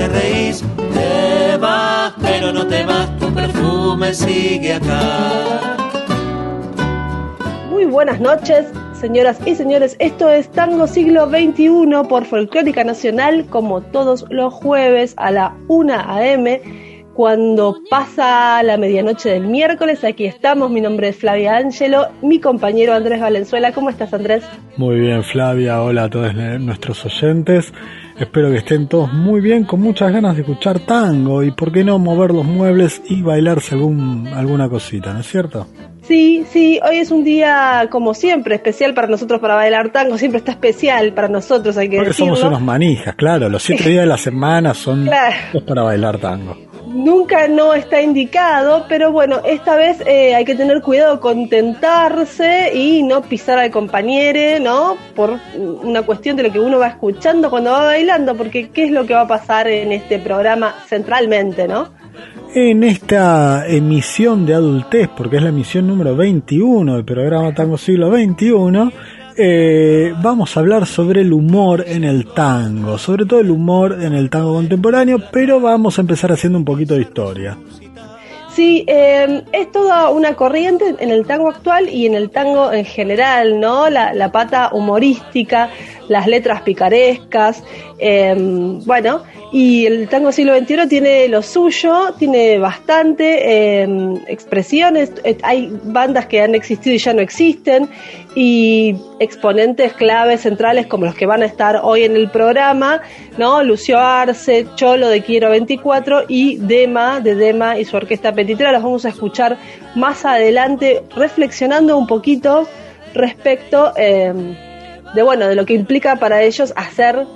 te reís. Te vas, pero no te vas, tu perfume sigue acá. Muy buenas noches, señoras y señores. Esto es Tango Siglo XXI por Folclórica Nacional, como todos los jueves a la 1 a.m cuando pasa la medianoche del miércoles. Aquí estamos, mi nombre es Flavia Ángelo, mi compañero Andrés Valenzuela. ¿Cómo estás, Andrés? Muy bien, Flavia. Hola a todos nuestros oyentes. Espero que estén todos muy bien, con muchas ganas de escuchar tango y, por qué no, mover los muebles y bailarse algún, alguna cosita, ¿no es cierto? Sí, sí, hoy es un día como siempre especial para nosotros para bailar tango, siempre está especial para nosotros, hay que Porque somos unos manijas, claro, los siete días de la semana son para bailar tango nunca no está indicado, pero bueno, esta vez eh, hay que tener cuidado con tentarse y no pisar al compañero, ¿no? Por una cuestión de lo que uno va escuchando cuando va bailando, porque ¿qué es lo que va a pasar en este programa centralmente, ¿no? En esta emisión de adultez, porque es la emisión número 21 del programa Tango Siglo XXI, eh, vamos a hablar sobre el humor en el tango, sobre todo el humor en el tango contemporáneo, pero vamos a empezar haciendo un poquito de historia. Sí, eh, es toda una corriente en el tango actual y en el tango en general, ¿no? La, pata humorística, las letras picarescas, eh, bueno, y el tango siglo XXI tiene lo suyo, tiene bastante em, expresiones, eh, hay bandas que han existido y ya no existen, y exponentes claves centrales como los que van a estar hoy en el programa, ¿no? Lucio Arce, Cholo de Quiero 24 y Dema de Dema y su orquesta petitera, los vamos a escuchar más adelante reflexionando un poquito respecto em, de bueno, de lo que implica para ellos hacer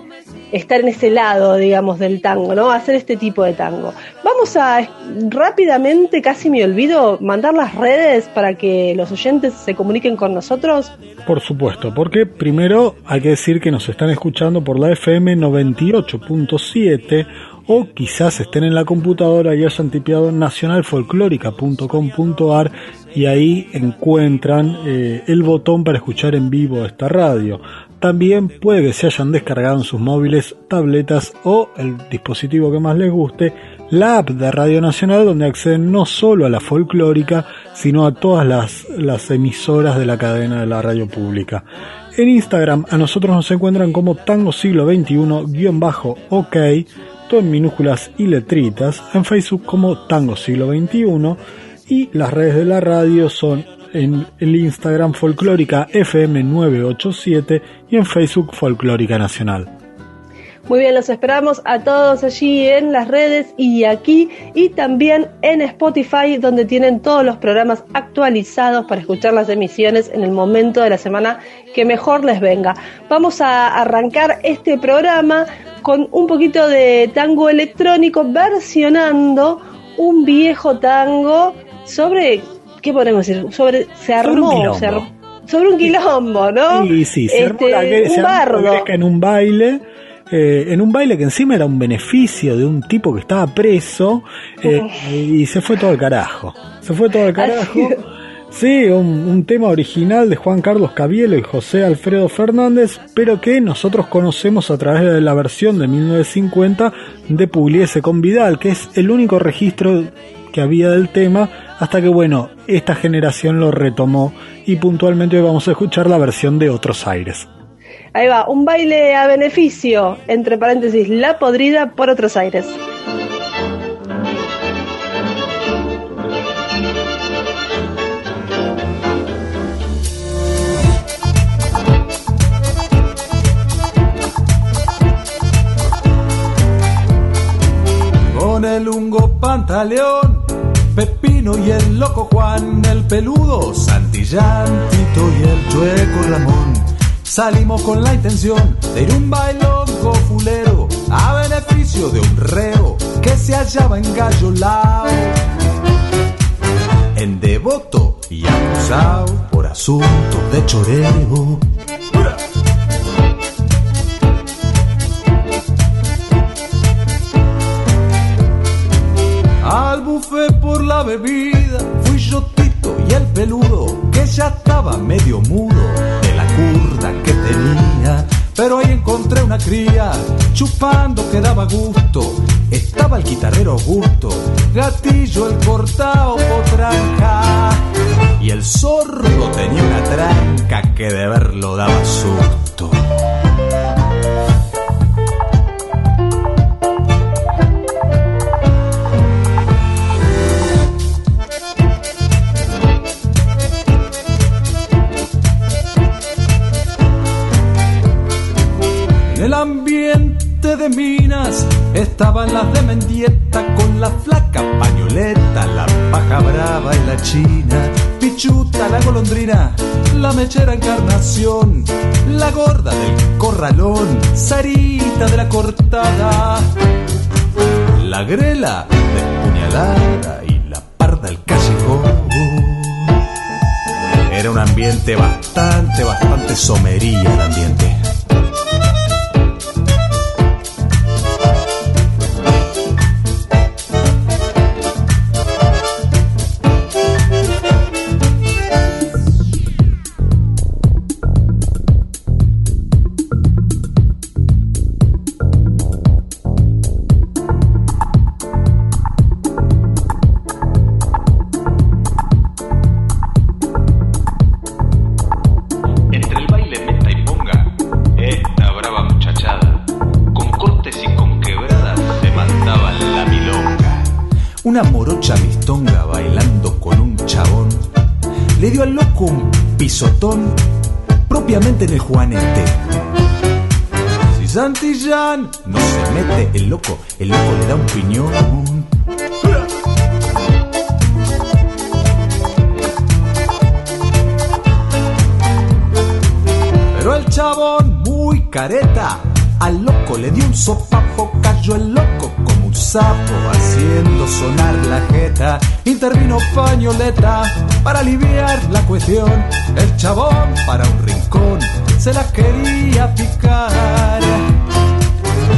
estar en ese lado, digamos, del tango, ¿no? Hacer este tipo de tango. Vamos a rápidamente, casi me olvido, mandar las redes para que los oyentes se comuniquen con nosotros. Por supuesto, porque primero hay que decir que nos están escuchando por la FM 98.7 o quizás estén en la computadora y hayan tipeado nacionalfolclórica.com.ar y ahí encuentran eh, el botón para escuchar en vivo esta radio. También puede que se hayan descargado en sus móviles, tabletas o el dispositivo que más les guste, la app de Radio Nacional donde acceden no solo a la folclórica, sino a todas las, emisoras de la cadena de la radio pública. En Instagram a nosotros nos encuentran como Tango Siglo XXI-OK, todo en minúsculas y letritas, en Facebook como Tango Siglo XXI y las redes de la radio son en el Instagram Folclórica FM987 y en Facebook Folclórica Nacional. Muy bien, los esperamos a todos allí en las redes y aquí y también en Spotify donde tienen todos los programas actualizados para escuchar las emisiones en el momento de la semana que mejor les venga. Vamos a arrancar este programa con un poquito de tango electrónico versionando un viejo tango sobre ¿qué podemos decir? Sobre, se armó, sobre un quilombo, ¿no? Sí, sí, se armó, este, un bardo. en un baile. Eh, en un baile que encima era un beneficio de un tipo que estaba preso eh, y se fue todo al carajo. Se fue todo al carajo. Sí, un, tema original de Juan Carlos Cabielo y José Alfredo Fernández, pero que nosotros conocemos a través de la versión de 1950 de Pugliese con Vidal, que es el único registro que había del tema, hasta que bueno, esta generación lo retomó y puntualmente hoy vamos a escuchar la versión de Otros Aires. Ahí va, un baile a beneficio, entre paréntesis, la podrida por Otros Aires. el hungo pantaleón, Pepino y el loco Juan, el peludo Santillán, Tito y el chueco Ramón. Salimos con la intención de ir un bailongo fulero a beneficio de un reo que se hallaba en Gallo Lao. En devoto y acusado por asuntos de choreo. Al buffet por la bebida fui yo Tito y el peludo que ya estaba medio mudo de la que tenía. Pero ahí encontré una cría chupando que daba gusto. Estaba el guitarrero Augusto, gatillo el cortao potranca. Y el zorro tenía una tranca que de verlo daba susto. Estaban las de Mendieta con la flaca pañoleta, la paja brava y la china, pichuta la golondrina, la mechera encarnación, la gorda del corralón, Sarita de la cortada, la grela de puñalada y la parda del callejón. Era un ambiente bastante, bastante somería el ambiente. Propiamente en el Juanete. Si Santillán no se mete el loco, el loco le da un piñón. Pero el chabón, muy careta, al loco le dio un sopapo, cayó el loco como un sapo, haciendo sonar la jeta. Intervino pañoleta para aliviar la cuestión. El chabón para un rincón se la quería picar,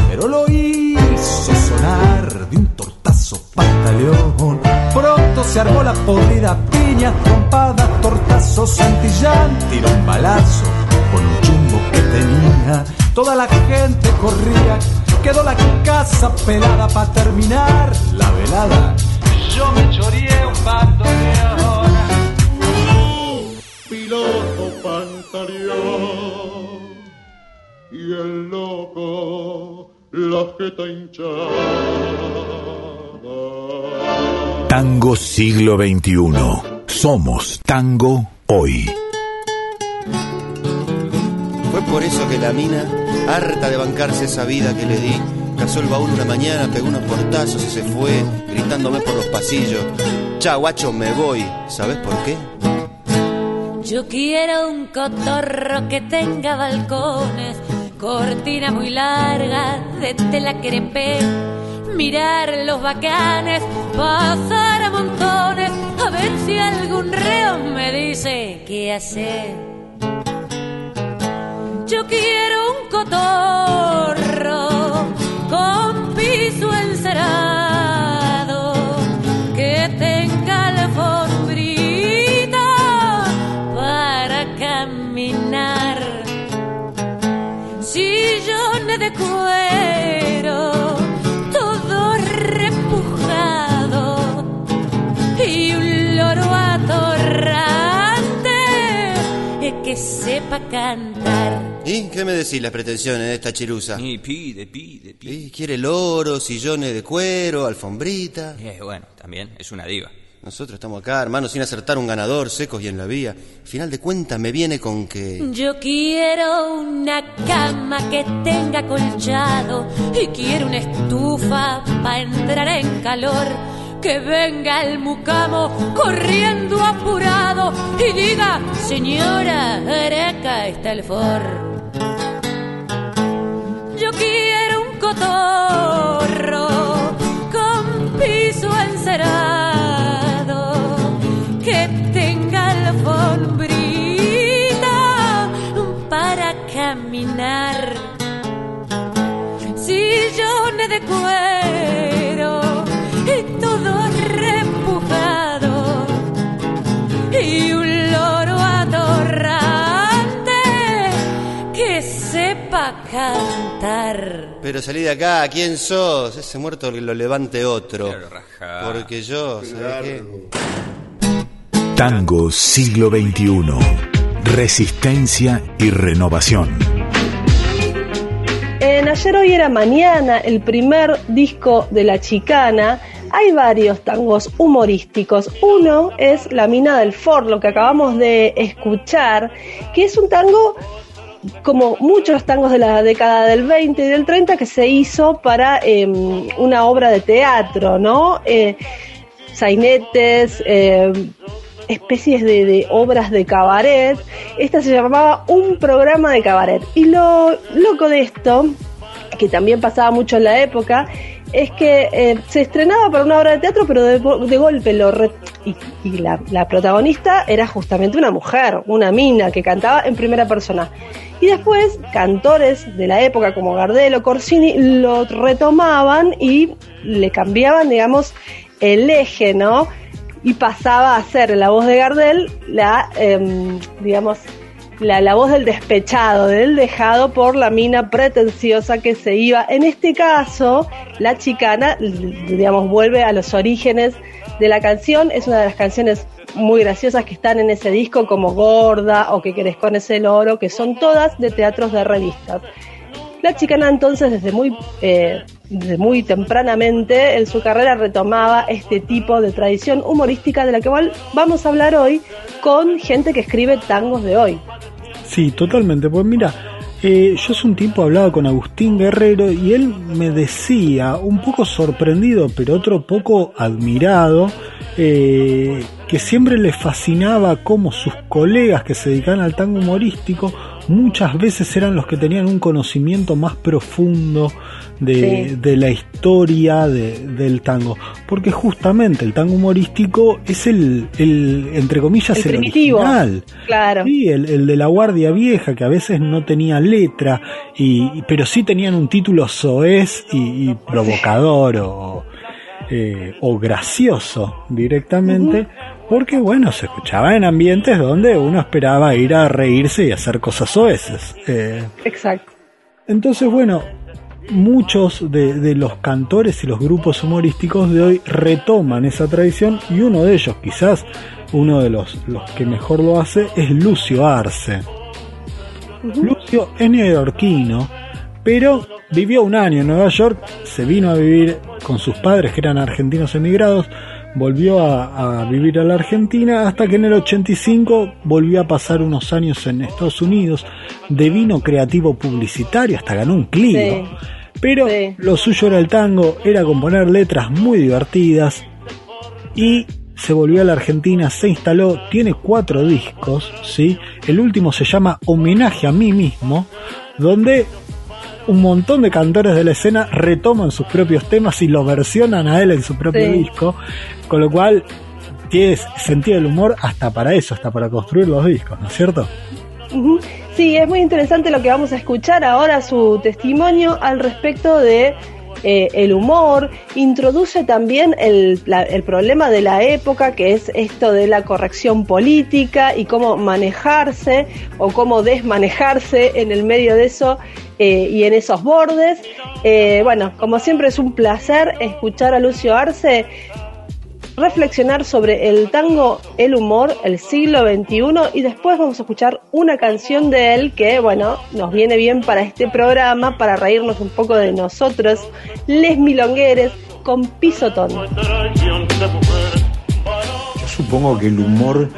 pero lo hizo sonar de un tortazo pantaleón. Pronto se armó la podrida, piña, trompada, tortazo, santillán, tiró un balazo con un chumbo que tenía. Toda la gente corría, quedó la casa pelada para terminar la velada. Yo me choreé un bandoneón loco la jeta hinchada. Tango siglo XXI. Somos tango hoy. Fue por eso que la mina, harta de bancarse esa vida que le di, cazó el baúl una mañana, pegó unos portazos y se fue, gritándome por los pasillos. Chao, guacho, me voy. ¿Sabes por qué? Yo quiero un cotorro que tenga balcones, cortina muy larga de tela crepé, mirar los bacanes, pasar a montones, a ver si algún reo me dice qué hacer. Yo quiero un cotorro con piso encerado de cuero, todo repujado y un loro atorrante que sepa cantar. ¿Y qué me decís las pretensiones de esta chirusa? Y pide, pide, pide. ¿Y quiere loro, sillones de cuero, alfombrita? Eh, bueno, también es una diva. Nosotros estamos acá, hermano, sin acertar un ganador, secos y en la vía. Final de cuentas me viene con que... Yo quiero una cama que tenga colchado y quiero una estufa para entrar en calor. Que venga el mucamo corriendo apurado y diga, señora, acá está el for. Yo quiero un cotorro con piso encerado caminar. Sillones de cuero y todo repujado y un loro atorrante que sepa cantar. Pero salí de acá, ¿quién sos? Ese muerto que lo levante otro. Porque yo, ¿sabes qué? Tango siglo XXI. Resistencia y renovación. Ayer, Hoy era Mañana, el primer disco de La Chicana, hay varios tangos humorísticos. Uno es La Mina del Ford, lo que acabamos de escuchar, que es un tango como muchos tangos de la década del 20 y del 30 que se hizo para eh, una obra de teatro, ¿no? Eh, sainetes, eh, especies de, obras de cabaret. Esta se llamaba Un programa de cabaret. Y lo loco de esto, que también pasaba mucho en la época, es que eh, se estrenaba para una obra de teatro, pero de, golpe lo y, la, protagonista era justamente una mujer, una mina que cantaba en primera persona. Y después cantores de la época como Gardel o Corsini lo retomaban y le cambiaban, digamos, el eje, ¿no? Y pasaba a ser la voz de Gardel la, eh, digamos, la, la, voz del despechado, del dejado por la mina pretenciosa que se iba. En este caso, la chicana, digamos, vuelve a los orígenes de la canción. Es una de las canciones muy graciosas que están en ese disco, como Gorda o Que querés con ese loro, que son todas de teatros de revistas. La chicana entonces desde muy, eh, desde muy tempranamente en su carrera retomaba este tipo de tradición humorística de la que vamos a hablar hoy con gente que escribe tangos de hoy. Sí, totalmente. Pues mira, eh, yo hace un tiempo hablaba con Agustín Guerrero y él me decía, un poco sorprendido, pero otro poco admirado, eh, que siempre le fascinaba cómo sus colegas que se dedicaban al tango humorístico muchas veces eran los que tenían un conocimiento más profundo de, sí. de la historia de, del tango. Porque justamente el tango humorístico es el, el entre comillas, el, el original. Claro. Sí, el, el, de la Guardia Vieja, que a veces no tenía letra, y, pero sí tenían un título soez y, y provocador o, eh, o gracioso directamente. Uh -huh porque bueno, se escuchaba en ambientes donde uno esperaba ir a reírse y hacer cosas soeces. Eh, Exacto. Entonces, bueno, muchos de, de, los cantores y los grupos humorísticos de hoy retoman esa tradición y uno de ellos, quizás uno de los, los que mejor lo hace, es Lucio Arce. Uh -huh. Lucio es neoyorquino, pero vivió un año en Nueva York, se vino a vivir con sus padres que eran argentinos emigrados, volvió a, a, vivir a la Argentina hasta que en el 85 volvió a pasar unos años en Estados Unidos de vino creativo publicitario, hasta ganó un Clio. Sí, Pero sí. lo suyo era el tango, era componer letras muy divertidas y se volvió a la Argentina, se instaló, tiene cuatro discos, ¿sí? El último se llama Homenaje a mí mismo, donde un montón de cantores de la escena retoman sus propios temas y lo versionan a él en su propio sí. disco, con lo cual tiene sentido del humor hasta para eso, hasta para construir los discos, ¿no es cierto? Uh -huh. Sí, es muy interesante lo que vamos a escuchar ahora, su testimonio al respecto de eh, el humor, introduce también el, la- el problema de la época, que es esto de la corrección política y cómo manejarse o cómo desmanejarse en el medio de eso eh, y en esos bordes. Eh, bueno, como siempre es un placer escuchar a Lucio Arce reflexionar sobre el tango, el humor, el siglo XXI y después vamos a escuchar una canción de él que, bueno, nos viene bien para este programa, para reírnos un poco de nosotros, Les Milongueres, con Pisotón. Yo supongo que el humor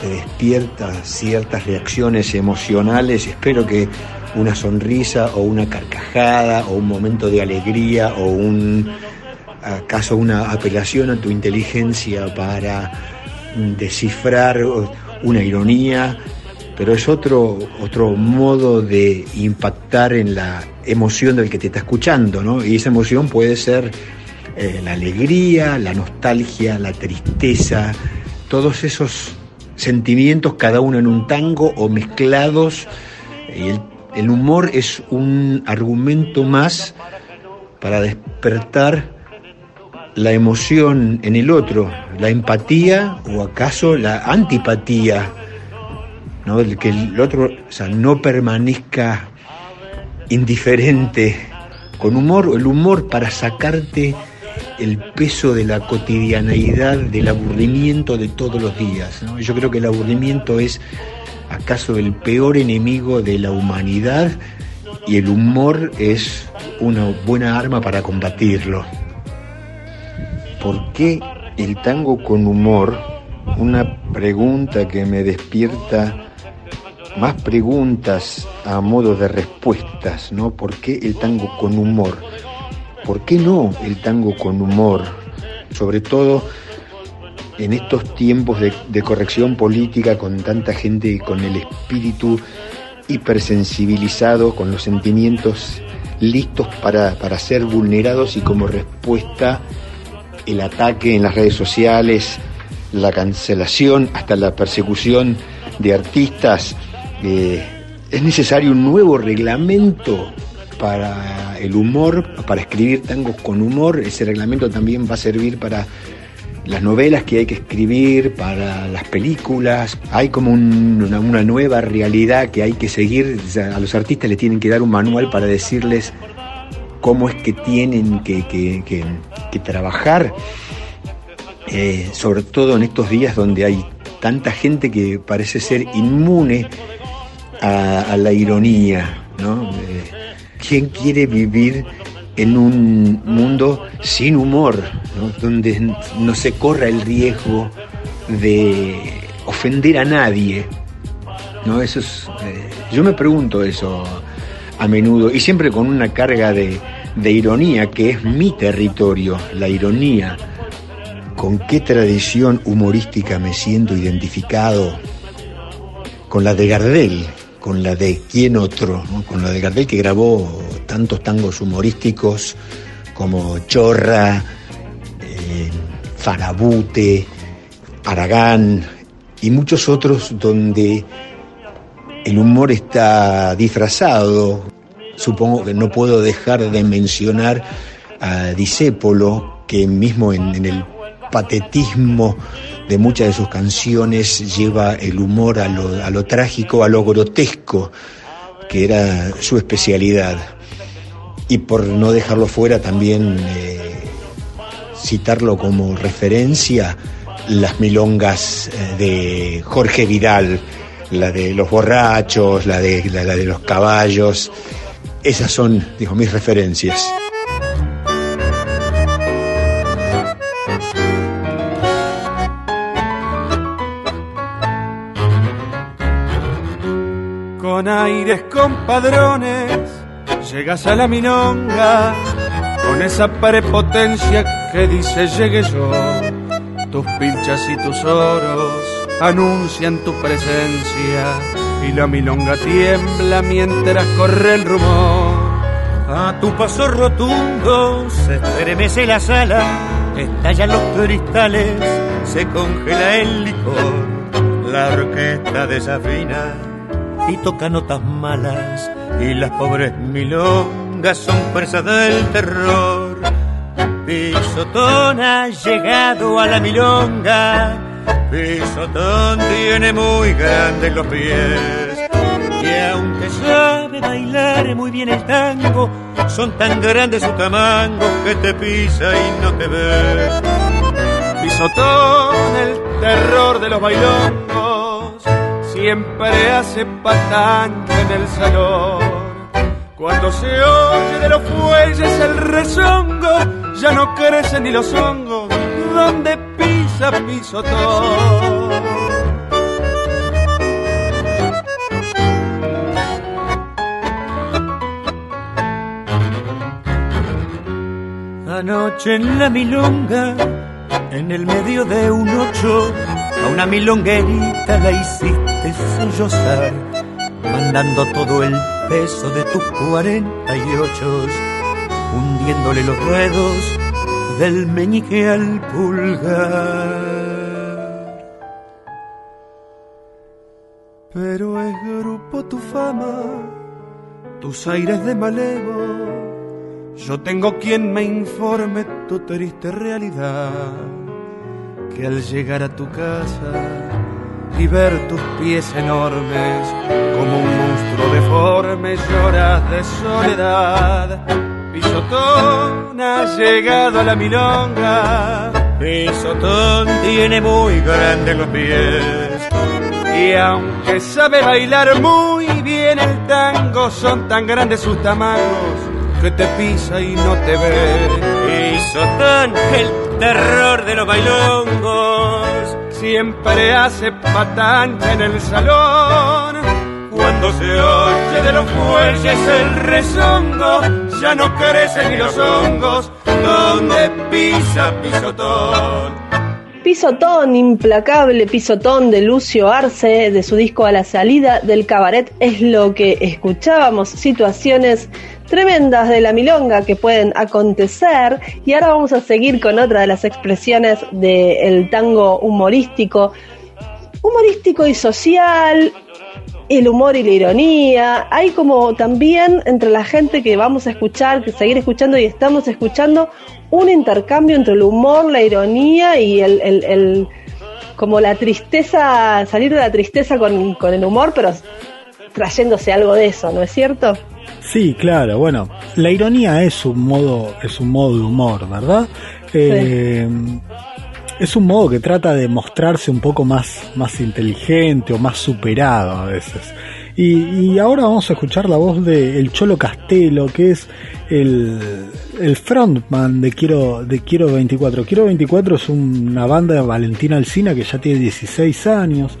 te despierta ciertas reacciones emocionales. Espero que una sonrisa o una carcajada o un momento de alegría o un acaso una apelación a tu inteligencia para descifrar una ironía, pero es otro otro modo de impactar en la emoción del que te está escuchando, ¿no? Y esa emoción puede ser eh, la alegría, la nostalgia, la tristeza, todos esos sentimientos, cada uno en un tango o mezclados. Y el, el humor es un argumento más para despertar la emoción en el otro, la empatía o acaso la antipatía, ¿no? El que el otro o sea, no permanezca indiferente con humor, el humor para sacarte el peso de la cotidianeidad, del aburrimiento de todos los días. Yo creo que el aburrimiento es acaso el peor enemigo de la humanidad y el humor es una buena arma para combatirlo. ¿Por qué el tango con humor? Una pregunta que me despierta más preguntas a modo de respuestas, ¿no? ¿Por qué el tango con humor? ¿Por qué no el tango con humor? Sobre todo en estos tiempos de, corrección política con tanta gente con el espíritu hipersensibilizado, con los sentimientos listos para, para ser vulnerados y como respuesta el ataque en las redes sociales, la cancelación, hasta la persecución de artistas. Eh, es necesario un nuevo reglamento para el humor, para escribir tangos con humor. Ese reglamento también va a servir para las novelas que hay que escribir, para las películas. Hay como un- una, nueva realidad que hay que seguir. A los artistas les tienen que dar un manual para decirles cómo es que tienen que- que trabajar, eh, sobre todo en estos días donde hay tanta gente que parece ser inmune a, la ironía, ¿no? Eh, ¿Quién quiere vivir en un mundo sin humor, ¿no? donde no se corra el riesgo de ofender a nadie? ¿no? Eso es, eh, yo me pregunto eso a menudo y siempre con una carga de, de ironía que es mi territorio, la ironía. ¿Con qué tradición humorística me siento identificado? Con la de Gardel, con la de quién otro, con la de Gardel que grabó tantos tangos humorísticos como Chorra, eh, Farabute, Aragán y muchos otros donde el humor está disfrazado. Supongo que no puedo dejar de mencionar a Disépolo, que mismo en, el patetismo de muchas de sus canciones lleva el humor a lo, a lo trágico, a lo grotesco, que era su especialidad. Y por no dejarlo fuera también eh, citarlo como referencia, las milongas eh, de Jorge Vidal, la de los borrachos, la de, la de los caballos. Esas son, digo, mis referencias. Con aires compadrones, llegas a la milonga, con esa prepotencia que dice llegue yo. Tus pilchas y tus oros anuncian tu presencia, y la milonga tiembla mientras corre el rumor. A tu paso rotundo se estremece la sala, estallan los cristales, se congela el licor, la orquesta desafina y toca notas malas y las pobres milongas son fuerza del terror. Pisotón ha llegado a la milonga. Pisotón tiene muy grandes los pies. Y aunque sabe bailar muy bien el tango, son tan grandes sus tamangos que te pisa y no te ve. Pisotón, el terror de los bailongos, siempre hace patanca en el salón. Cuando se oye de los fuelles el rezongo, ya no crecen ni los hongos donde pisa pisotón. Anoche en la milonga, en el medio de un ocho, a una milonguerita la hiciste sollozar, mandando todo el peso de tus cuarenta y ocho, hundiéndole los ruedos del meñique al pulgar. Pero es grupo tu fama, tus aires de malevo. Yo tengo quien me informe tu triste realidad. Que al llegar a tu casa y ver tus pies enormes, como un monstruo deforme, lloras de soledad. Pisotón ha llegado a la milonga. Pisotón tiene muy grandes los pies. Y aunque sabe bailar muy bien el tango, son tan grandes sus tamangos que te pisa y no te ve. Pisotón, el terror de los bailongos. Siempre hace patancha en el salón. Cuando se oye de los fuelles el rezongo, ya no crecen ni los hongos donde pisa pisotón. Pisotón, implacable pisotón de Lucio Arce, de su disco A la salida del cabaret, es lo que escuchábamos, situaciones tremendas de la milonga que pueden acontecer. Y ahora vamos a seguir con otra de las expresiones del tango humorístico, humorístico y social, el humor y la ironía. Hay como también entre la gente que vamos a escuchar, que seguir escuchando y estamos escuchando, un intercambio entre el humor, la ironía y el, el, el como la tristeza, salir de la tristeza con, con el humor, pero trayéndose algo de eso, ¿no es cierto? Sí, claro, bueno, la ironía es un modo, es un modo de humor, ¿verdad? Eh, es un modo que trata de mostrarse un poco más, más inteligente o más superado a veces. Y, y ahora vamos a escuchar la voz de El Cholo Castelo, que es el, el frontman de Quiero, de Quiero 24. Quiero 24 es una banda de Valentina Alcina que ya tiene 16 años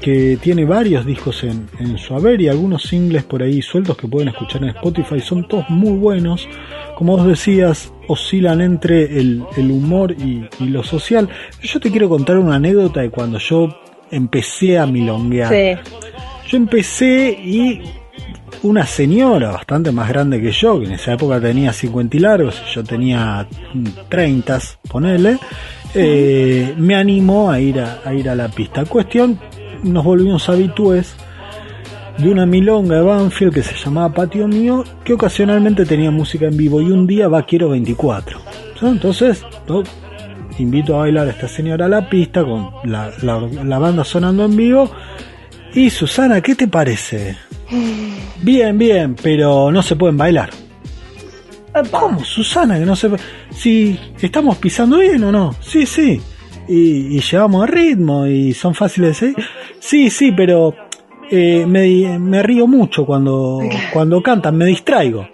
que tiene varios discos en, en, su haber y algunos singles por ahí sueltos que pueden escuchar en Spotify. Son todos muy buenos. Como vos decías, oscilan entre el, el humor y, y, lo social. Yo te quiero contar una anécdota de cuando yo empecé a milonguear. Sí. Yo empecé y una señora bastante más grande que yo, que en esa época tenía 50 y largos, yo tenía 30, ponele, eh, me animó a ir a, a ir a la pista. Cuestión, nos volvimos habitués de una milonga de Banfield que se llamaba Patio Mío, que ocasionalmente tenía música en vivo y un día va Quiero 24. Entonces, ¿no? invito a bailar a esta señora a la pista con la, la, la banda sonando en vivo. Y Susana, ¿qué te parece? Bien, bien, pero no se pueden bailar. ¿Cómo, Susana? Que no se Si estamos pisando bien o no. Sí, sí. Y, y llevamos el ritmo y son fáciles de seguir. Sí, sí, pero eh, me, me, río mucho cuando, cuando cantan, me distraigo.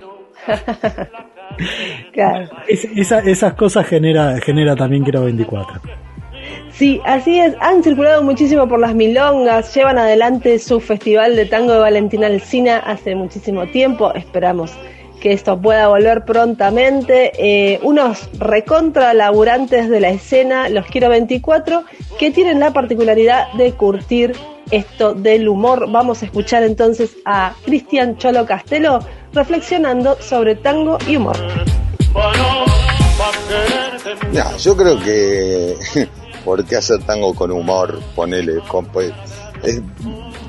claro. Es, esa, esas cosas genera, genera también Quiero 24. Sí, así es. Han circulado muchísimo por las milongas, llevan adelante su festival de tango de Valentina Alcina hace muchísimo tiempo. Esperamos que esto pueda volver prontamente. Eh, unos recontra laburantes de la escena, los Quiero 24, que tienen la particularidad de curtir esto del humor. Vamos a escuchar entonces a Cristian Cholo Castelo reflexionando sobre tango y humor. Ya, yo creo que ¿por qué hacer tango con humor? Ponele, con, pues, es,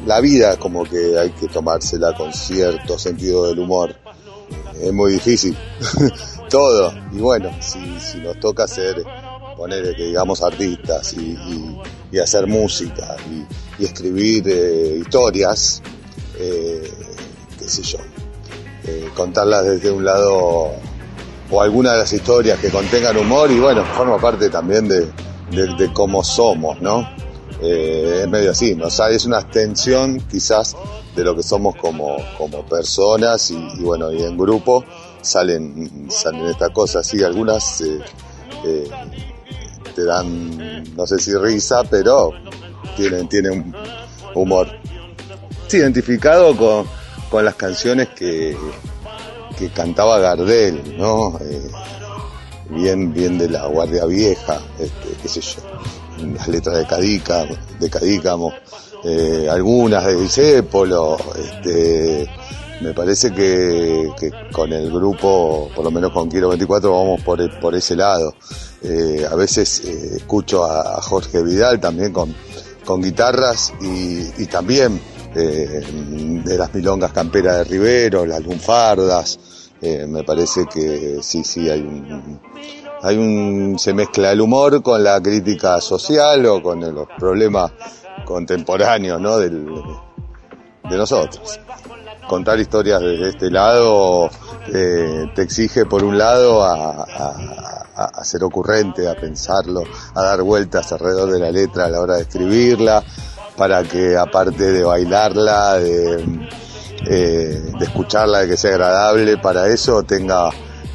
la vida como que hay que tomársela con cierto sentido del humor. es muy difícil. Todo. Y bueno, si, si nos toca hacer, poner que digamos artistas y- y hacer música y, escribir eh, historias, eh, qué sé yo, eh, contarlas desde un lado o alguna de las historias que contengan humor y bueno, forma parte también de, de- cómo somos, ¿no? Es medio así, ¿no? O es una extensión quizás de lo que somos como, como personas y, bueno, y en grupo salen, salen estas cosas, sí, algunas te dan, no sé si risa, pero tienen, tienen humor. Sí, identificado con, con las canciones que, que cantaba Gardel, ¿no? Eh, bien, bien de la Guardia Vieja, este, qué sé yo, las letras de Cadícamo, de Cadícamo, eh, algunas de Disépolo, este, me parece que, con el grupo, por lo menos con Quiero 24, vamos por, por ese lado. Eh, a veces eh, escucho a, Jorge Vidal también con, con guitarras y, también eh, de las milongas camperas de Rivero, las lunfardas, me parece que sí, sí, hay un, hay un, se mezcla el humor con la crítica social o con los problemas contemporáneos, ¿no? Del, de nosotros. Contar historias desde este lado eh, te exige, por un lado, a, ser ocurrente, a pensarlo, a dar vueltas alrededor de la letra a la hora de escribirla, para que aparte de bailarla, de, eh, escucharla, de que sea agradable, para eso tenga,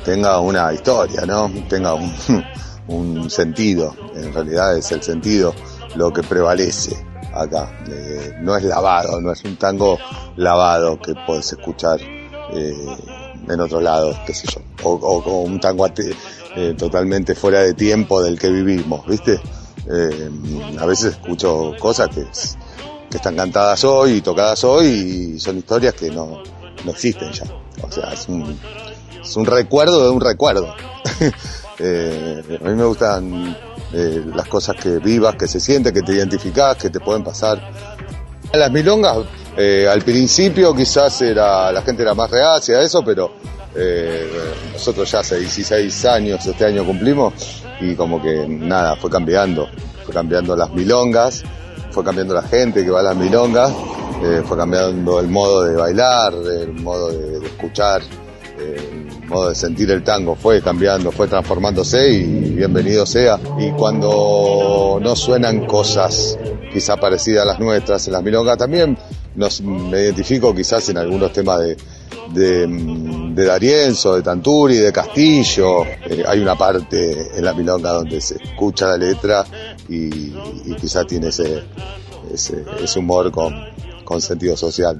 tenga una historia, ¿no? Tenga un, un sentido. En realidad es el sentido lo que prevalece acá. Eh, no es lavado, no es un tango lavado que puedes escuchar eh, en otros lados, qué sé yo. O, o- un tango eh, totalmente fuera de tiempo del que vivimos, ¿viste? Eh, a veces escucho cosas que, que están cantadas hoy y tocadas hoy y son historias que no, no existen ya. O sea, es un, recuerdo de un recuerdo. Eh, a mí me gustan las cosas que vivas, que se sienten, que te identificás, que te pueden pasar. Las milongas, eh, al principio quizás era la gente era más reacia a eso, pero eh, nosotros ya hace 16 años, este año cumplimos, y como que nada, fue cambiando. Fue cambiando las milongas, fue cambiando la gente que va a las milongas, eh, fue cambiando el modo de bailar, el modo de, escuchar, el modo de sentir el tango, fue cambiando, fue transformándose y bienvenido sea. Y cuando no suenan cosas quizá parecidas a las nuestras en las milongas, también nos, me identifico quizás en algunos temas de, de, D'Arienzo, de Tanturi, de Castillo. Eh, hay una parte en la milonga donde se escucha la letra y, y quizá tiene ese, ese, ese humor con, con sentido social.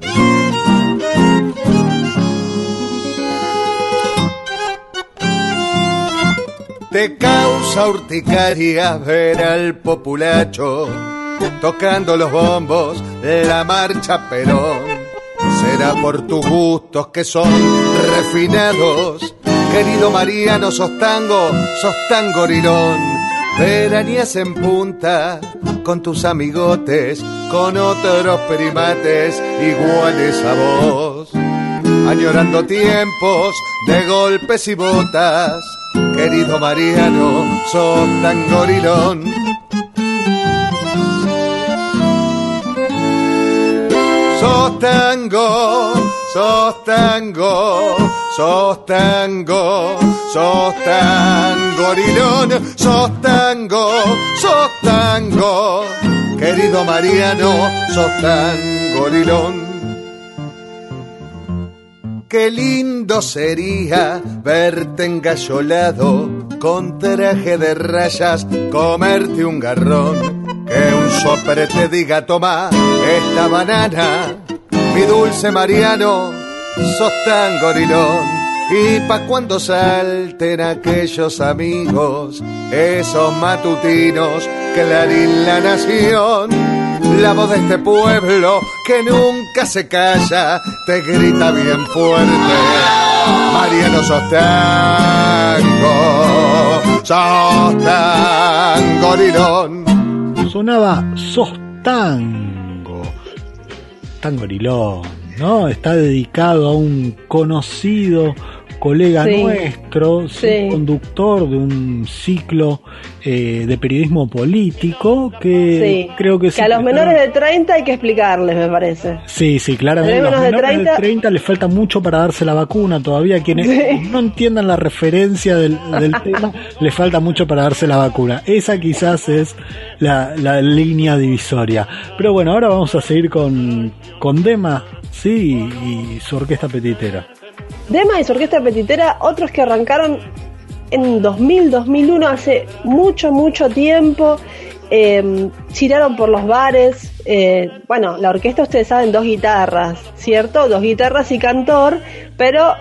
Te causa urticaria ver al populacho tocando los bombos, la marcha Perón. Será por tus gustos que son refinados. Querido Mariano, sos tango, sos tan gorilón. Veranías en punta con tus amigotes, con otros primates iguales a vos. Añorando tiempos de golpes y botas. Querido Mariano, sos tan gorilón. Sos tango, sos tango, sos tango, sos tan gorilón, sos tango, sos tango. Querido Mariano, sos tan gorilón. Qué lindo sería verte engallolado con traje de rayas, comerte un garrón. Que un sopre te diga, toma esta banana, mi dulce Mariano, sos tan gorilón. Y pa' cuando salten aquellos amigos, esos matutinos, Clarín la nación. La voz de este pueblo que nunca se calla, te grita bien fuerte. Mariano sos tango, sos tan gorilón. Sonaba Sos Tango, Tangorilón, ¿no? Está dedicado a un conocido colega Sí. nuestro, sí, conductor de un ciclo eh, de periodismo político que Sí. creo que, que a los menores de 30 hay que explicarles, me parece. Sí, sí, claramente. Tenemos Los de menores 30. de 30 les falta mucho para darse la vacuna todavía. Quienes no entiendan la referencia del, del tema, les falta mucho para darse la vacuna. Esa quizás es la, la línea divisoria. Pero bueno, ahora vamos a seguir con, con Dema, sí, y su orquesta petitera. Dema y su orquesta petitera, otros que arrancaron en 2000, 2001, hace mucho, mucho tiempo. Eh, giraron por los bares. eh, bueno, la orquesta, ustedes saben, dos guitarras, ¿cierto? Dos guitarras y cantor, pero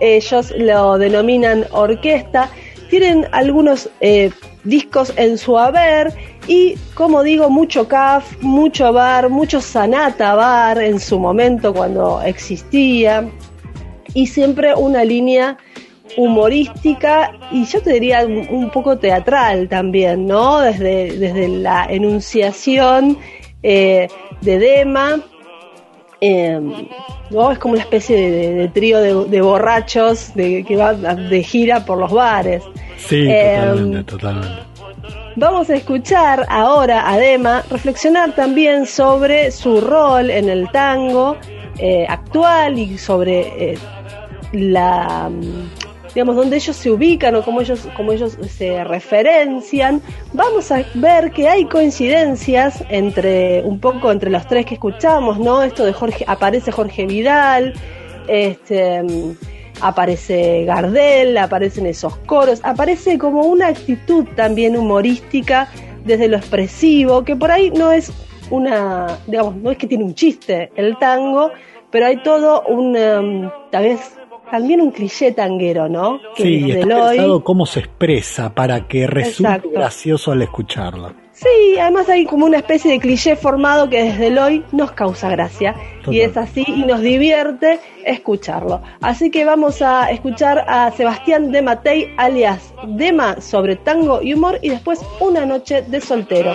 ellos lo denominan orquesta. Tienen algunos eh, discos en su haber y, como digo, mucho CAF, mucho bar, mucho Sanata bar en su momento cuando existía y siempre una línea humorística y yo te diría un, un poco teatral también, ¿no? Desde, desde la enunciación eh, de Dema. eh, ¿no? Es como una especie de, de- de trío de, de borrachos de, que va de gira por los bares. Sí, Eh, totalmente, totalmente. Vamos a escuchar ahora a Dema reflexionar también sobre su rol en el tango eh, actual y sobre eh, la digamos donde ellos se ubican o cómo ellos cómo ellos se referencian. Vamos a ver que hay coincidencias entre un poco entre los tres que escuchamos, ¿no? Esto de Jorge aparece Jorge Vidal, este aparece Gardel, aparecen esos coros, aparece como una actitud también humorística desde lo expresivo, que por ahí no es una, digamos, no es que tiene un chiste el tango, pero hay todo un, um, tal vez, también un cliché tanguero, ¿no? Que Sí, desde está el hoy- pensado cómo se expresa para que resulte Exacto. gracioso al escucharlo. Sí, además hay como una especie de cliché formado que desde el hoy nos causa gracia. Total. Y es así y nos divierte escucharlo. Así que vamos a escuchar a Sebastián de Matei, alias Dema, sobre tango y humor, y después una noche de soltero.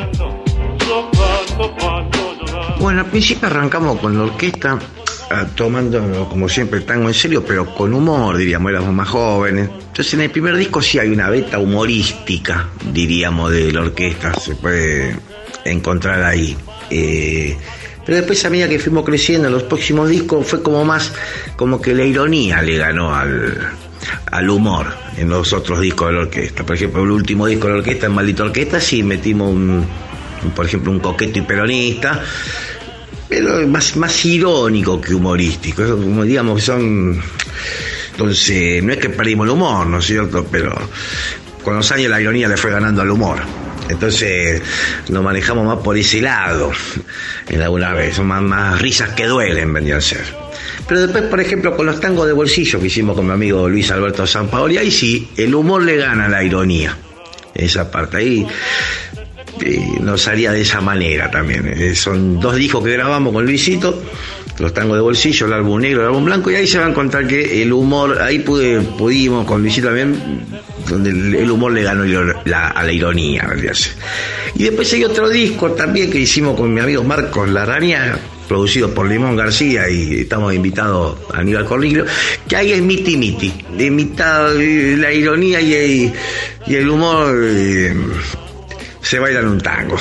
Bueno, al principio arrancamos con la orquesta, tomando como siempre el tango en serio, pero con humor, diríamos, éramos más jóvenes. Entonces en el primer disco sí hay una beta humorística, diríamos, de la orquesta, se puede encontrar ahí. Eh, pero después a medida que fuimos creciendo en los próximos discos fue como más, como que la ironía le ganó al, al humor en los otros discos de la orquesta. Por ejemplo, el último disco de la orquesta, en Maldita Orquesta, sí metimos un, por ejemplo, un coqueto y peronista, más, más irónico que humorístico. Como digamos son. Entonces, no es que perdimos el humor, ¿no es cierto? Pero con los años la ironía le fue ganando al humor. Entonces nos manejamos más por ese lado en alguna vez, son más, más risas que duelen, vendrían a ser. Pero después, por ejemplo, con los tangos de bolsillo que hicimos con mi amigo Luis Alberto Sampaoli, ahí sí, el humor le gana la ironía. Esa parte ahí eh, nos haría de esa manera también. Eh, son dos discos que grabamos con Luisito, los tangos de bolsillo, el álbum negro, el álbum blanco, y ahí se va a encontrar que el humor, ahí pudimos con Luisito también, donde el, humor le ganó a la ironía. Y después hay otro disco también que hicimos con mi amigo Marcos Larrañaga, producido por Limón García y estamos invitados a Aníbal Cornilio, que ahí es miti miti, de mitad eh, la ironía y el, y el humor eh, se bailan un tango.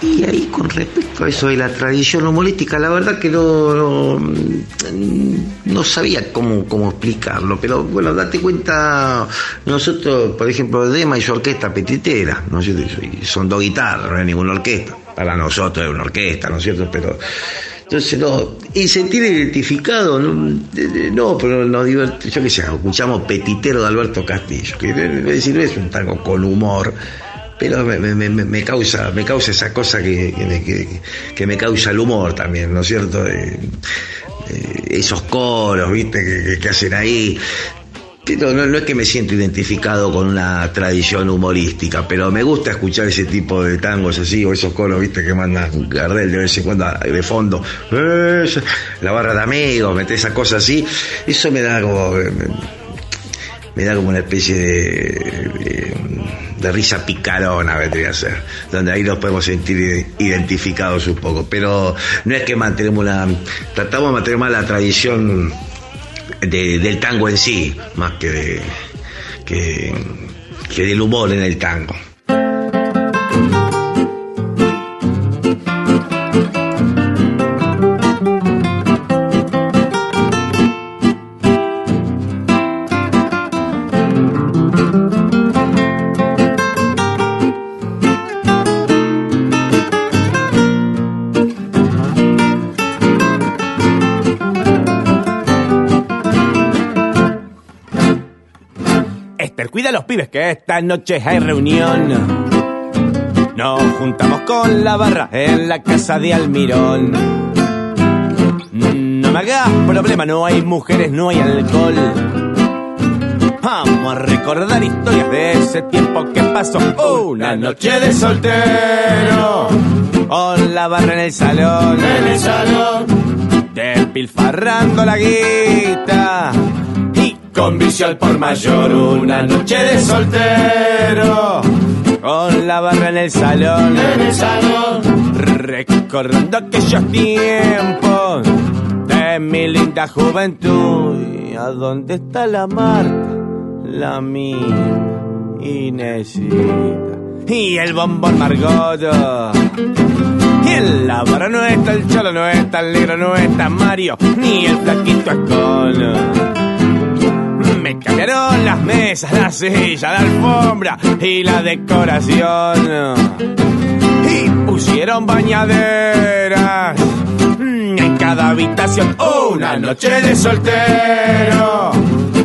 Y ahí con respecto a eso de la tradición humorística, la verdad que no, no, sabía cómo, cómo explicarlo, pero bueno, date cuenta, nosotros, por ejemplo, Dema y su orquesta petitera, ¿no es cierto? Son dos guitarras, no es ninguna orquesta, para nosotros es una orquesta, ¿no es cierto? Pero entonces, no, y sentir identificado, no, no pero nos divert- yo qué sé, escuchamos Petitero de Alberto Castillo, que es un tango con humor, pero me, me- me- causa me causa esa cosa que, que me, que- me causa el humor también, ¿no es cierto? Eh, eh, esos coros, ¿viste? Que, que- hacen ahí. Pero no, es que me siento identificado con una tradición humorística, pero me gusta escuchar ese tipo de tangos así, o esos coros, viste, que mandan Gardel de vez en cuando de fondo, la barra de amigos, meter esas cosas así, eso me da como, me, da como una especie de, de risa picarona, vendría a ser, donde ahí nos podemos sentir identificados un poco, pero no es que mantenemos una, tratamos de mantener más la tradición de- del tango en sí, más que, de- que, que del humor en el tango. A los pibes que esta noche hay reunión. Nos juntamos con la barra en la casa de Almirón. No me hagas problema, no hay mujeres, no hay alcohol. Vamos a recordar historias de ese tiempo que pasó. Una noche de soltero. Con la barra en el salón. En el salón. Despilfarrando la guita. Con vicio al por mayor. Una noche de soltero. Con la barra en el salón. En el salón. Recordando aquellos tiempos de mi linda juventud. ¿Y a dónde está la Marta? La mía. Inesita. Y el bombón Margoto. Y en la barra no está el cholo, no está el negro, no está Mario, ni el flaquito Escono. Me cambiaron las mesas, la silla, la alfombra y la decoración. Y pusieron bañaderas mm, en cada habitación. Una noche de soltero.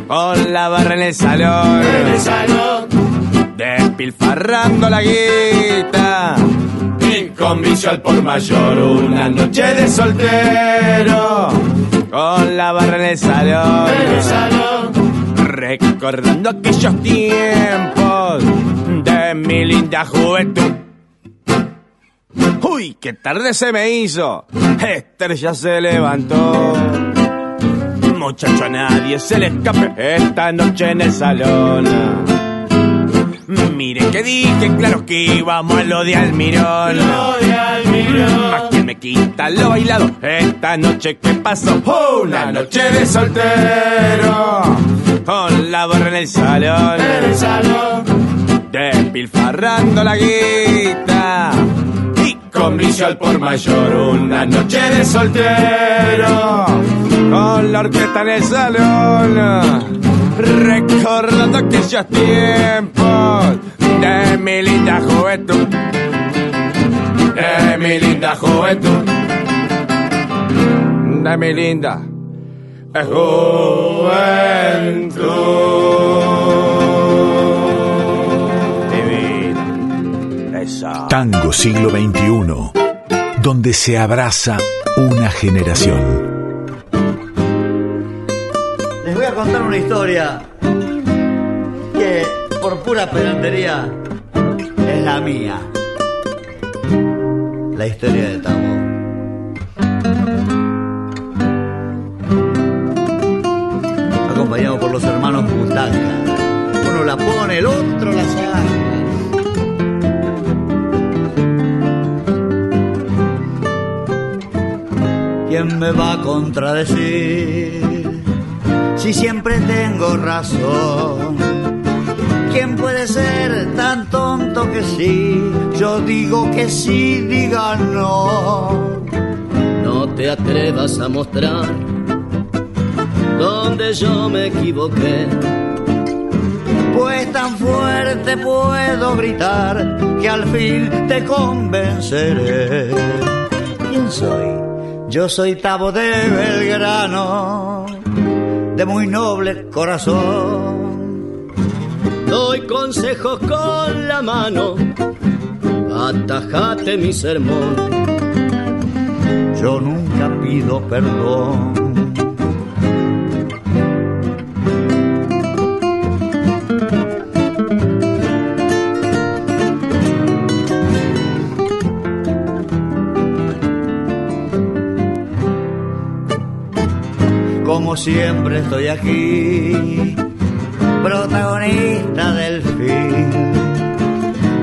Con la barra en el salón. En el salón. Despilfarrando la guita. Y con vicio al por mayor. Una noche de soltero. Con la barra en el salón. En el salón. Recordando aquellos tiempos de mi linda juventud. Uy, qué tarde se me hizo. Esther ya se levantó. Muchacho, a nadie se le escape esta noche en el salón. Mire que dije, claro que íbamos a lo de Almirón. Lo de Almirón. Más que me quita lo bailado esta noche que pasó. Una noche de soltero. Con la barra en el salón. En el salón. Despilfarrando la guita. Y con vicio al por mayor. Una noche de soltero. Con la orquesta en el salón. Recordando aquellos tiempos de mi linda juventud. De mi linda juventud. De mi linda juventud. Tango siglo XXI, donde se abraza una generación. Les voy a contar una historia que por pura pedantería es la mía. La historia de Tabo. Uno la pone, el otro la saca. ¿Quién me va a contradecir? si siempre tengo razón. ¿Quién puede ser tan tonto que sí? Yo digo que sí, diga no. No te atrevas a mostrar donde yo me equivoqué. Tan fuerte puedo gritar que al fin te convenceré. ¿Quién soy? Yo soy Tabo de Belgrano, de muy noble corazón. Doy consejos con la mano, atajate mi sermón. Yo nunca pido perdón. Como siempre estoy aquí, protagonista del fin.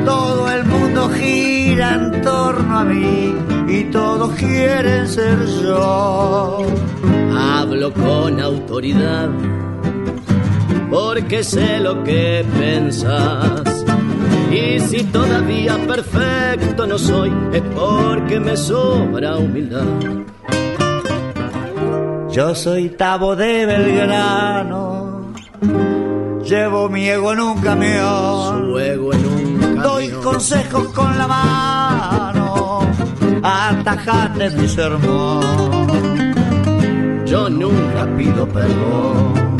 Todo el mundo gira en torno a mí y todos quieren ser yo. Hablo con autoridad porque sé lo que pensás. Y si todavía perfecto no soy, es porque me sobra humildad. Yo soy Tabo de Belgrano, llevo mi ego en un camión, Luego en un doy consejos con la mano, atajate mi sermón. Yo nunca pido perdón.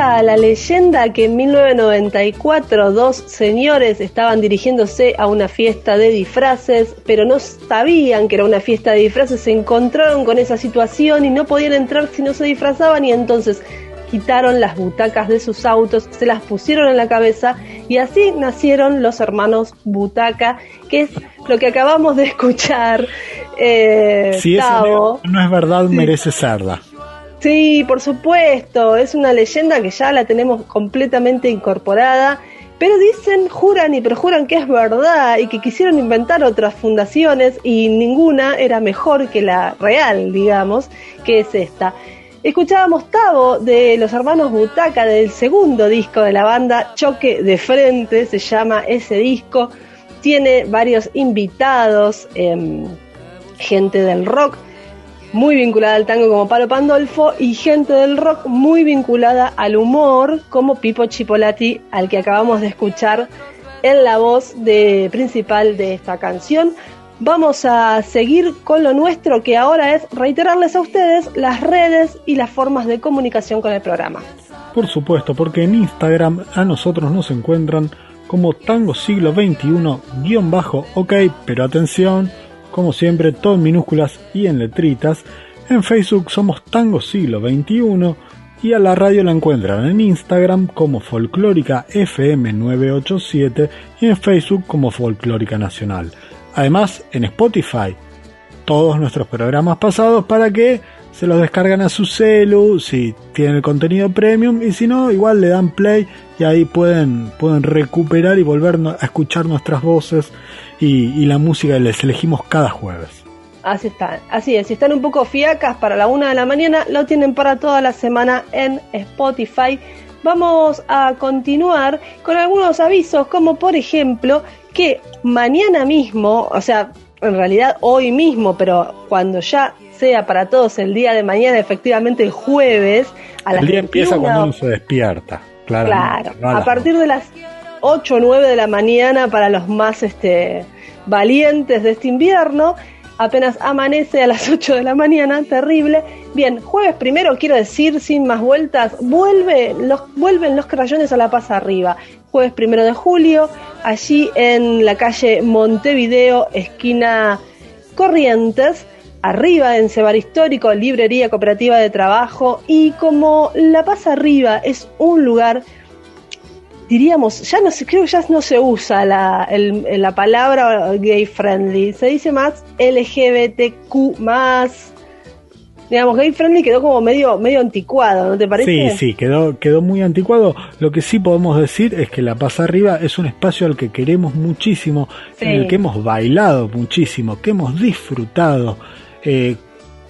Cuenta la leyenda que en 1994 dos señores estaban dirigiéndose a una fiesta de disfraces, pero no sabían que era una fiesta de disfraces, se encontraron con esa situación y no podían entrar si no se disfrazaban y entonces quitaron las butacas de sus autos, se las pusieron en la cabeza y así nacieron los hermanos Butaca, que es lo que acabamos de escuchar. Eh, Si eso no, no es verdad, merece serla. Sí, por supuesto, es una leyenda que ya la tenemos completamente incorporada, pero dicen, juran y perjuran que es verdad y que quisieron inventar otras fundaciones y ninguna era mejor que la real, digamos, que es esta. Escuchábamos Tavo de los hermanos Butaca del segundo disco de la banda, Choque de Frente, se llama ese disco, tiene varios invitados, em, gente del rock, muy vinculada al tango como Palo Pandolfo y gente del rock muy vinculada al humor como Pipo Chipolati, al que acabamos de escuchar en la voz principal de esta canción. Vamos a seguir con lo nuestro que ahora es reiterarles a ustedes las redes y las formas de comunicación con el programa. Por supuesto, porque en Instagram a nosotros nos encuentran como Tango Siglo XXI, guion bajo, ok, pero atención, como siempre, todo en minúsculas y en letritas. En Facebook somos Tango Siglo XXI y a la radio la encuentran en Instagram como Folclórica FM 987 y en Facebook como Folclórica Nacional. Además, en Spotify, todos nuestros programas pasados para que se los descargan a su celu si tienen el contenido premium y si no, igual le dan play y ahí pueden, pueden recuperar y volver a escuchar nuestras voces y, y la música que les elegimos cada jueves. Así están, así es, si están un poco fiacas para la una de la mañana, lo tienen para toda la semana en Spotify. Vamos a continuar con algunos avisos, como por ejemplo que mañana mismo, o sea, en realidad hoy mismo, pero cuando ya sea para todos el día de mañana, efectivamente el jueves, a las el día empieza 21 cuando uno se despierta, claramente, Claro, a partir de las 8 o 9 de la mañana para los más este, valientes de este invierno. Apenas amanece a las 8 de la mañana, terrible. Bien, jueves primero, quiero decir, sin más vueltas, vuelve los, vuelven los crayones a la paz arriba. Jueves primero de julio, allí en la calle Montevideo, esquina Corrientes, arriba en Cebar Histórico, librería cooperativa de trabajo. Y como La Paz Arriba es un lugar diríamos, ya no sé, creo que ya no se usa la, el- la palabra gay friendly, se dice más LGBTQ más, digamos, gay friendly quedó como medio, medio anticuado, ¿no te parece? Sí, sí, quedó, quedó muy anticuado. Lo que sí podemos decir es que La Paz Arriba es un espacio al que queremos muchísimo, Sí. en el que hemos bailado muchísimo, que hemos disfrutado. eh,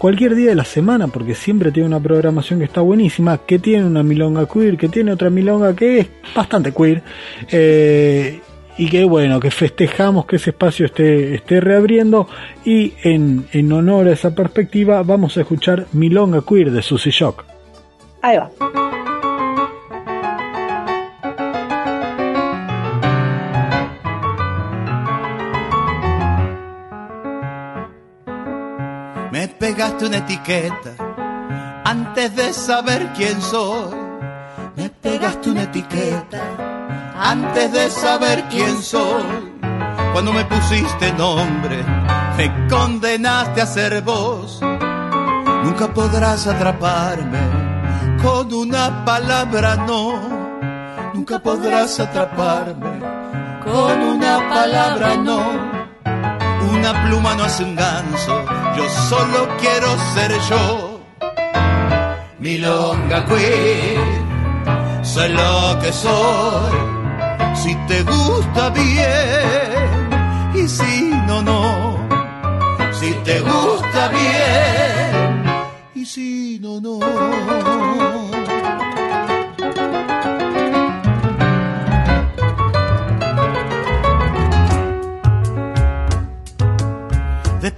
cualquier día de la semana, porque siempre tiene una programación que está buenísima, que tiene una milonga queer, que tiene otra milonga que es bastante queer, eh, y que bueno, que festejamos que ese espacio esté, esté reabriendo, y en, en honor a esa perspectiva vamos a escuchar Milonga Queer de Susy Shock. Ahí va. Pegaste una etiqueta antes de saber quién soy. Me pegaste una etiqueta antes de saber quién soy. Cuando me pusiste nombre, me condenaste a ser vos. Nunca podrás atraparme con una palabra, no. Nunca podrás atraparme con una palabra, no. Una pluma no hace un ganso, yo solo quiero ser yo. milonga queen, soy lo que soy, si te gusta bien y si no, no, si te gusta bien y si no, no.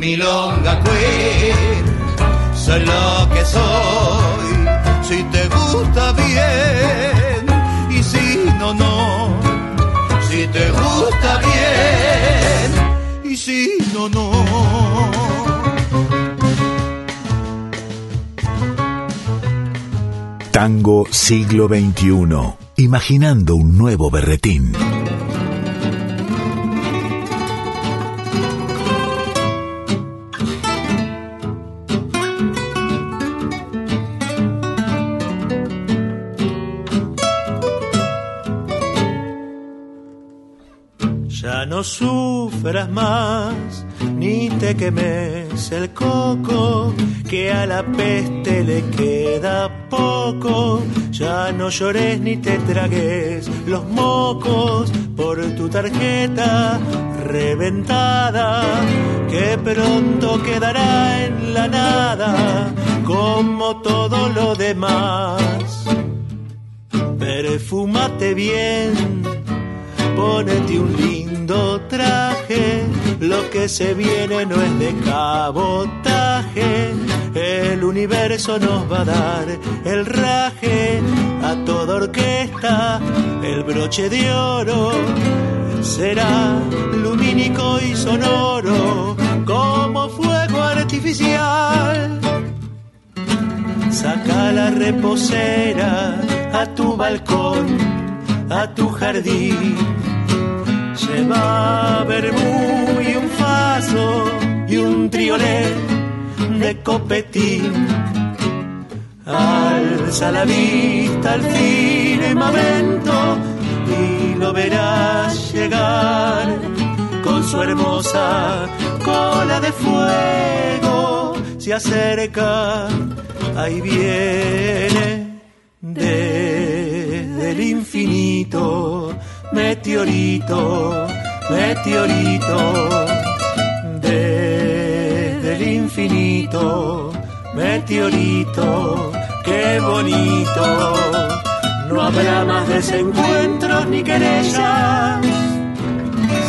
Milonga queen, soy lo que soy. Si te gusta bien y si no, no. Si te gusta bien y si no, no. Tango siglo XXI. Imaginando un nuevo berretín. Sufras más, ni te quemes el coco, que a la peste le queda poco. Ya no llores ni te tragues los mocos por tu tarjeta reventada, que pronto quedará en la nada, como todo lo demás. Perfúmate bien Ponete un lindo traje, lo que se viene no es de cabotaje. El universo nos va a dar el raje a toda orquesta, el broche de oro será lumínico y sonoro como fuego artificial. Saca la reposera a tu balcón, a tu jardín Lleva vermú y un faso y un triolet de copetín. Alza la vista al firmamento y lo verás llegar con su hermosa cola de fuego. Se acerca, ahí viene desde el infinito meteorito, meteorito, desde el infinito, meteorito, qué bonito. No habrá más desencuentros ni querellas,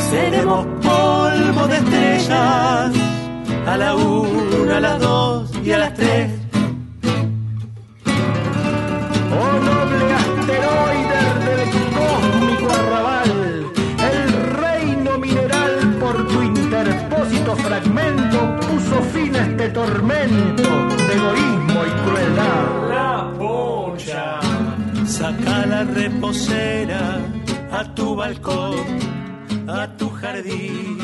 seremos polvo de estrellas, a la una, a las dos y a las tres. Este tormento de egoísmo y crueldad. La pocha. Saca la reposera a tu balcón, a tu jardín.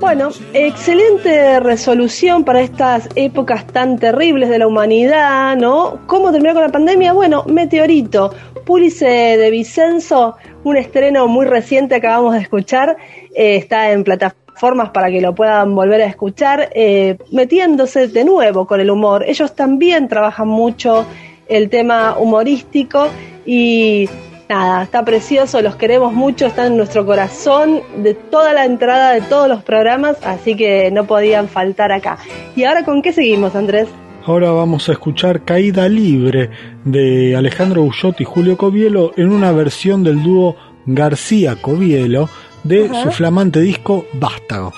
Bueno, excelente resolución para estas épocas tan terribles de la humanidad, ¿no? ¿Cómo terminar con la pandemia? Bueno, Meteorito, Púlice de Vicenzo, un estreno muy reciente acabamos de escuchar, eh, está en plataformas para que lo puedan volver a escuchar, eh, metiéndose de nuevo con el humor. Ellos también trabajan mucho el tema humorístico y nada, está precioso, los queremos mucho, están en nuestro corazón de toda la entrada de todos los programas, así que no podían faltar acá. ¿Y ahora con qué seguimos, Andrés? Ahora vamos a escuchar Caída Libre de Alejandro Ullotti y Julio Covielo en una versión del dúo García Covielo de Ajá. su flamante disco Vástago.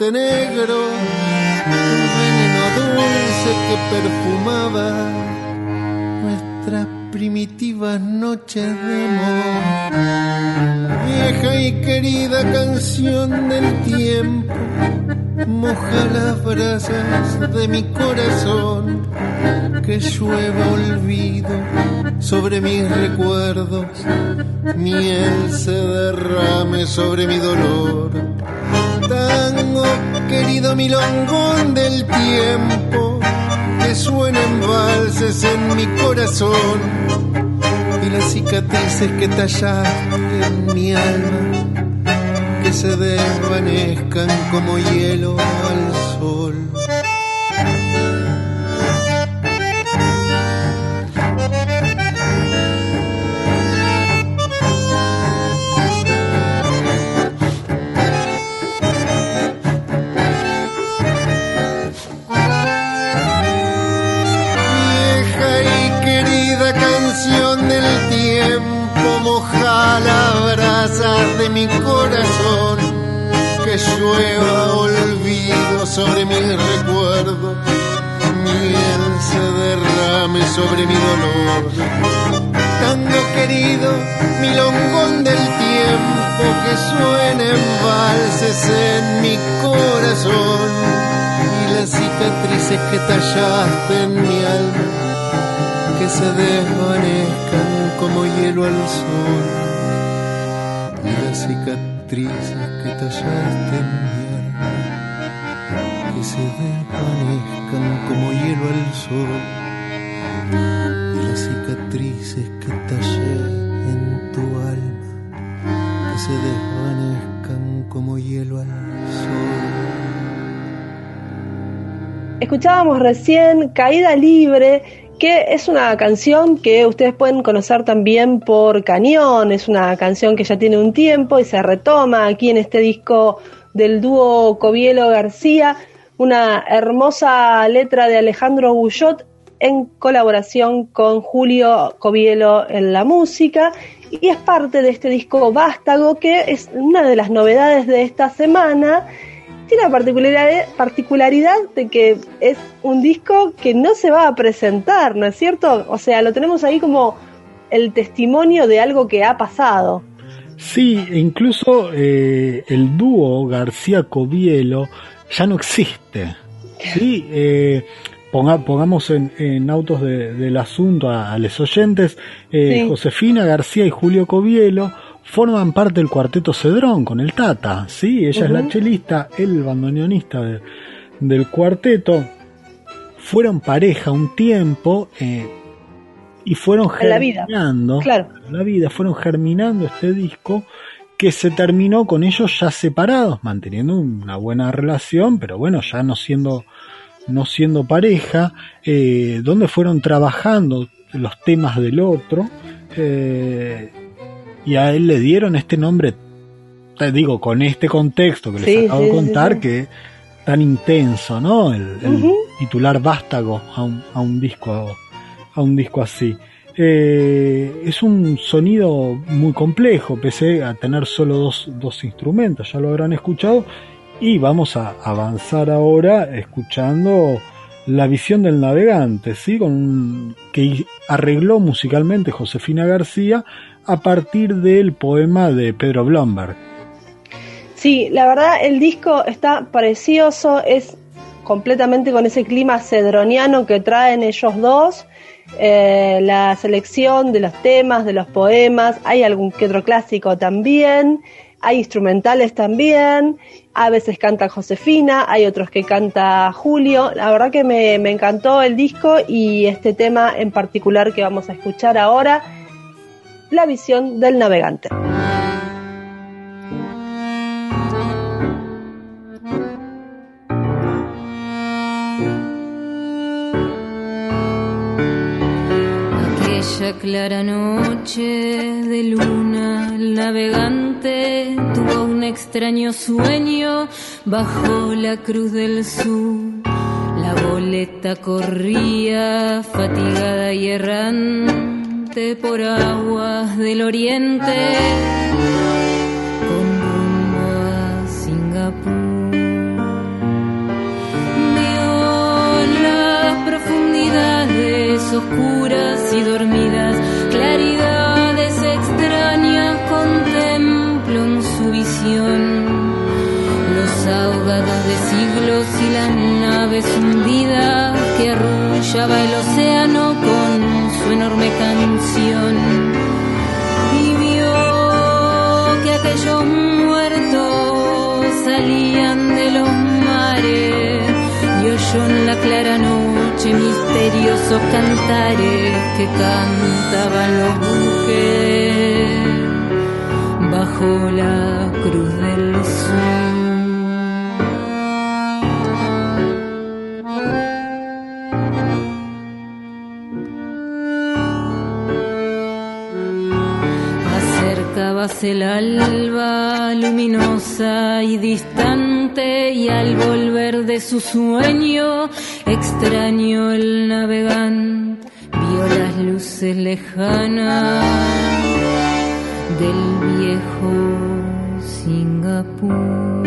Negro, un veneno dulce que perfumaba nuestras primitivas noches de amor. Vieja y querida canción del tiempo, moja las brasas de mi corazón, que llueva olvido sobre mis recuerdos, miel se derrame sobre mi dolor. Querido milongón del tiempo, que suenen valses en mi corazón y las cicatrices que tallaste en mi alma, que se desvanezcan como hielo al mi corazón, que llueva olvido sobre mis recuerdos, miel se derrame sobre mi dolor. Tango querido, milongón del tiempo, que suenen valses en mi corazón y las cicatrices que tallaste en mi alma que se desvanezcan como hielo al sol al sol y las cicatrices que tallé en tu alma que se desvanezcan como hielo al sol. Escuchábamos recién Caída Libre, que es una canción que ustedes pueden conocer también por Cañón, es una canción que ya tiene un tiempo y se retoma aquí en este disco del dúo Covielo García, una hermosa letra de Alejandro Bullot en colaboración con Julio Covielo en la música y es parte de este disco Vástago que es una de las novedades de esta semana tiene la particularidad, particularidad de que es un disco que no se va a presentar, ¿no es cierto? O sea, lo tenemos ahí como el testimonio de algo que ha pasado. Sí, e incluso eh, el dúo García Covielo ya no existe. Sí, eh, ponga, pongamos en, en autos de- del asunto a, a los oyentes, eh, Sí. Josefina García y Julio Covielo forman parte del cuarteto Cedrón con el Tata, ¿sí? Ella es la chelista, el bandoneonista de- del cuarteto. Fueron pareja un tiempo eh, y fueron En la vida. germinando. Claro. la vida, fueron germinando este disco que se terminó con ellos ya separados, manteniendo una buena relación, pero bueno, ya no siendo, no siendo pareja, eh, donde fueron trabajando los temas del otro, eh, y a él le dieron este nombre, te digo, con este contexto que les Sí, acabo sí, de contar, sí. que tan intenso, ¿no? El, titular vástago a un, a un disco, a un disco así. Eh, es un sonido muy complejo, pese a tener solo dos, dos instrumentos, ya lo habrán escuchado, y vamos a avanzar ahora escuchando la visión del navegante, ¿sí? Que arregló musicalmente Josefina García a partir del poema de Pedro Blomberg. Sí, la verdad el disco está precioso, es completamente con ese clima cedroniano que traen ellos dos. Eh, la selección de los temas, de los poemas, hay algún que otro clásico también, hay instrumentales también, a veces canta Josefina, hay otros que canta Julio. La verdad que me, me encantó el disco y este tema en particular que vamos a escuchar ahora, la visión del navegante. Clara noche de luna, el navegante tuvo un extraño sueño bajo la cruz del sur. La boleta corría fatigada y errante por aguas del oriente oscuras y dormidas, claridades extrañas contemplo en su visión. Los ahogados de siglos y las naves hundidas que arrullaba el océano con su enorme canción. Y vio que aquellos muertos salían de los mares y oyó en la clara noche misteriosos cantares que cantaban los buques bajo la cruz del sur. El alba luminosa y distante y al volver de su sueño extraño el navegante vio las luces lejanas del viejo Singapur.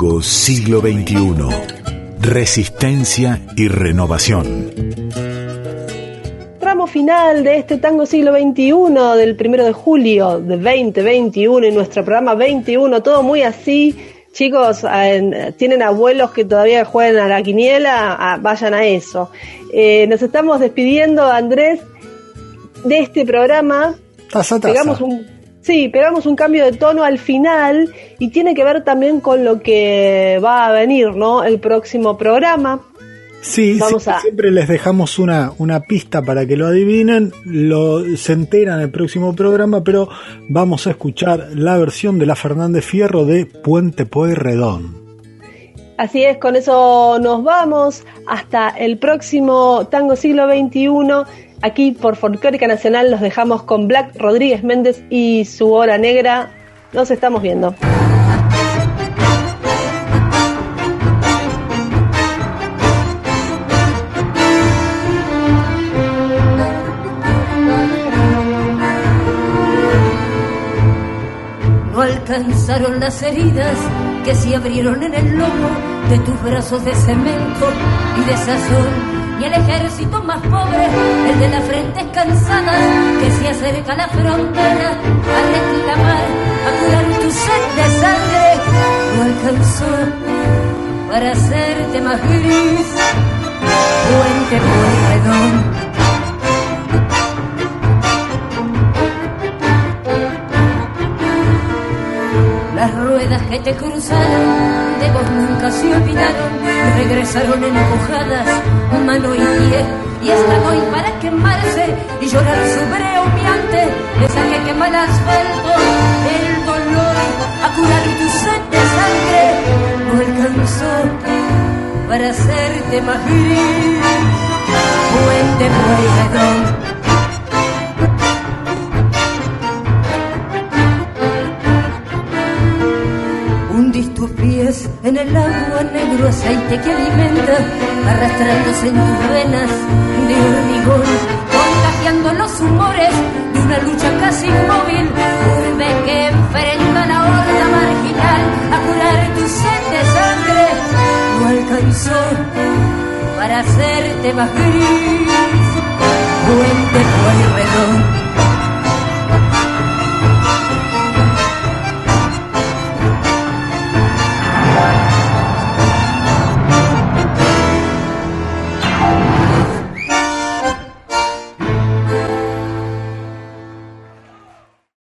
Tango siglo XXI. Resistencia y renovación. Tramo final de este tango siglo XXI del primero de julio de 2021 y nuestro programa 21, todo muy así. Chicos, tienen abuelos que todavía juegan a la quiniela, ah, vayan a eso. Eh, nos estamos despidiendo, Andrés, de este programa. Taza, taza. Pegamos un, sí, pegamos un cambio de tono al final y tiene que ver también con lo que va a venir, ¿no? El próximo programa. Sí, Vamos a- siempre les dejamos una, una pista para que lo adivinen, lo, se enteran en el próximo programa, pero vamos a escuchar la versión de la Fernández Fierro de Puente Pueyrredón. Así es, con eso nos vamos hasta el próximo Tango Siglo XXI. Aquí por Folclórica Nacional los dejamos con Black Rodríguez Méndez y su hora negra. Nos estamos viendo. No alcanzaron las heridas que se abrieron en el lomo de tus brazos de cemento y de sazón. Y el ejército más pobre, el de las frentes cansadas, que se acerca a la frontera a reclamar, a curar tu sed de sangre, no alcanzó para hacerte más gris. Puente Pueyrredón. Las ruedas que te cruzaron de vos nunca se olvidaron, regresaron empujadas, mano y pie, y están hoy para quemarse y llorar su breo humeante, esa que quema el asfalto, el dolor, a curar tu sed de sangre, no alcanzó para hacerte más gris. Puente Pueyrredón. En el agua negro aceite que alimenta, arrastrándose en tus venas de hormigón, contagiando los humores de una lucha casi inmóvil, urbe que enfrenta la horda marginal a curar tu sed de sangre, no alcanzó para hacerte más gris. Puente Pueyrredón.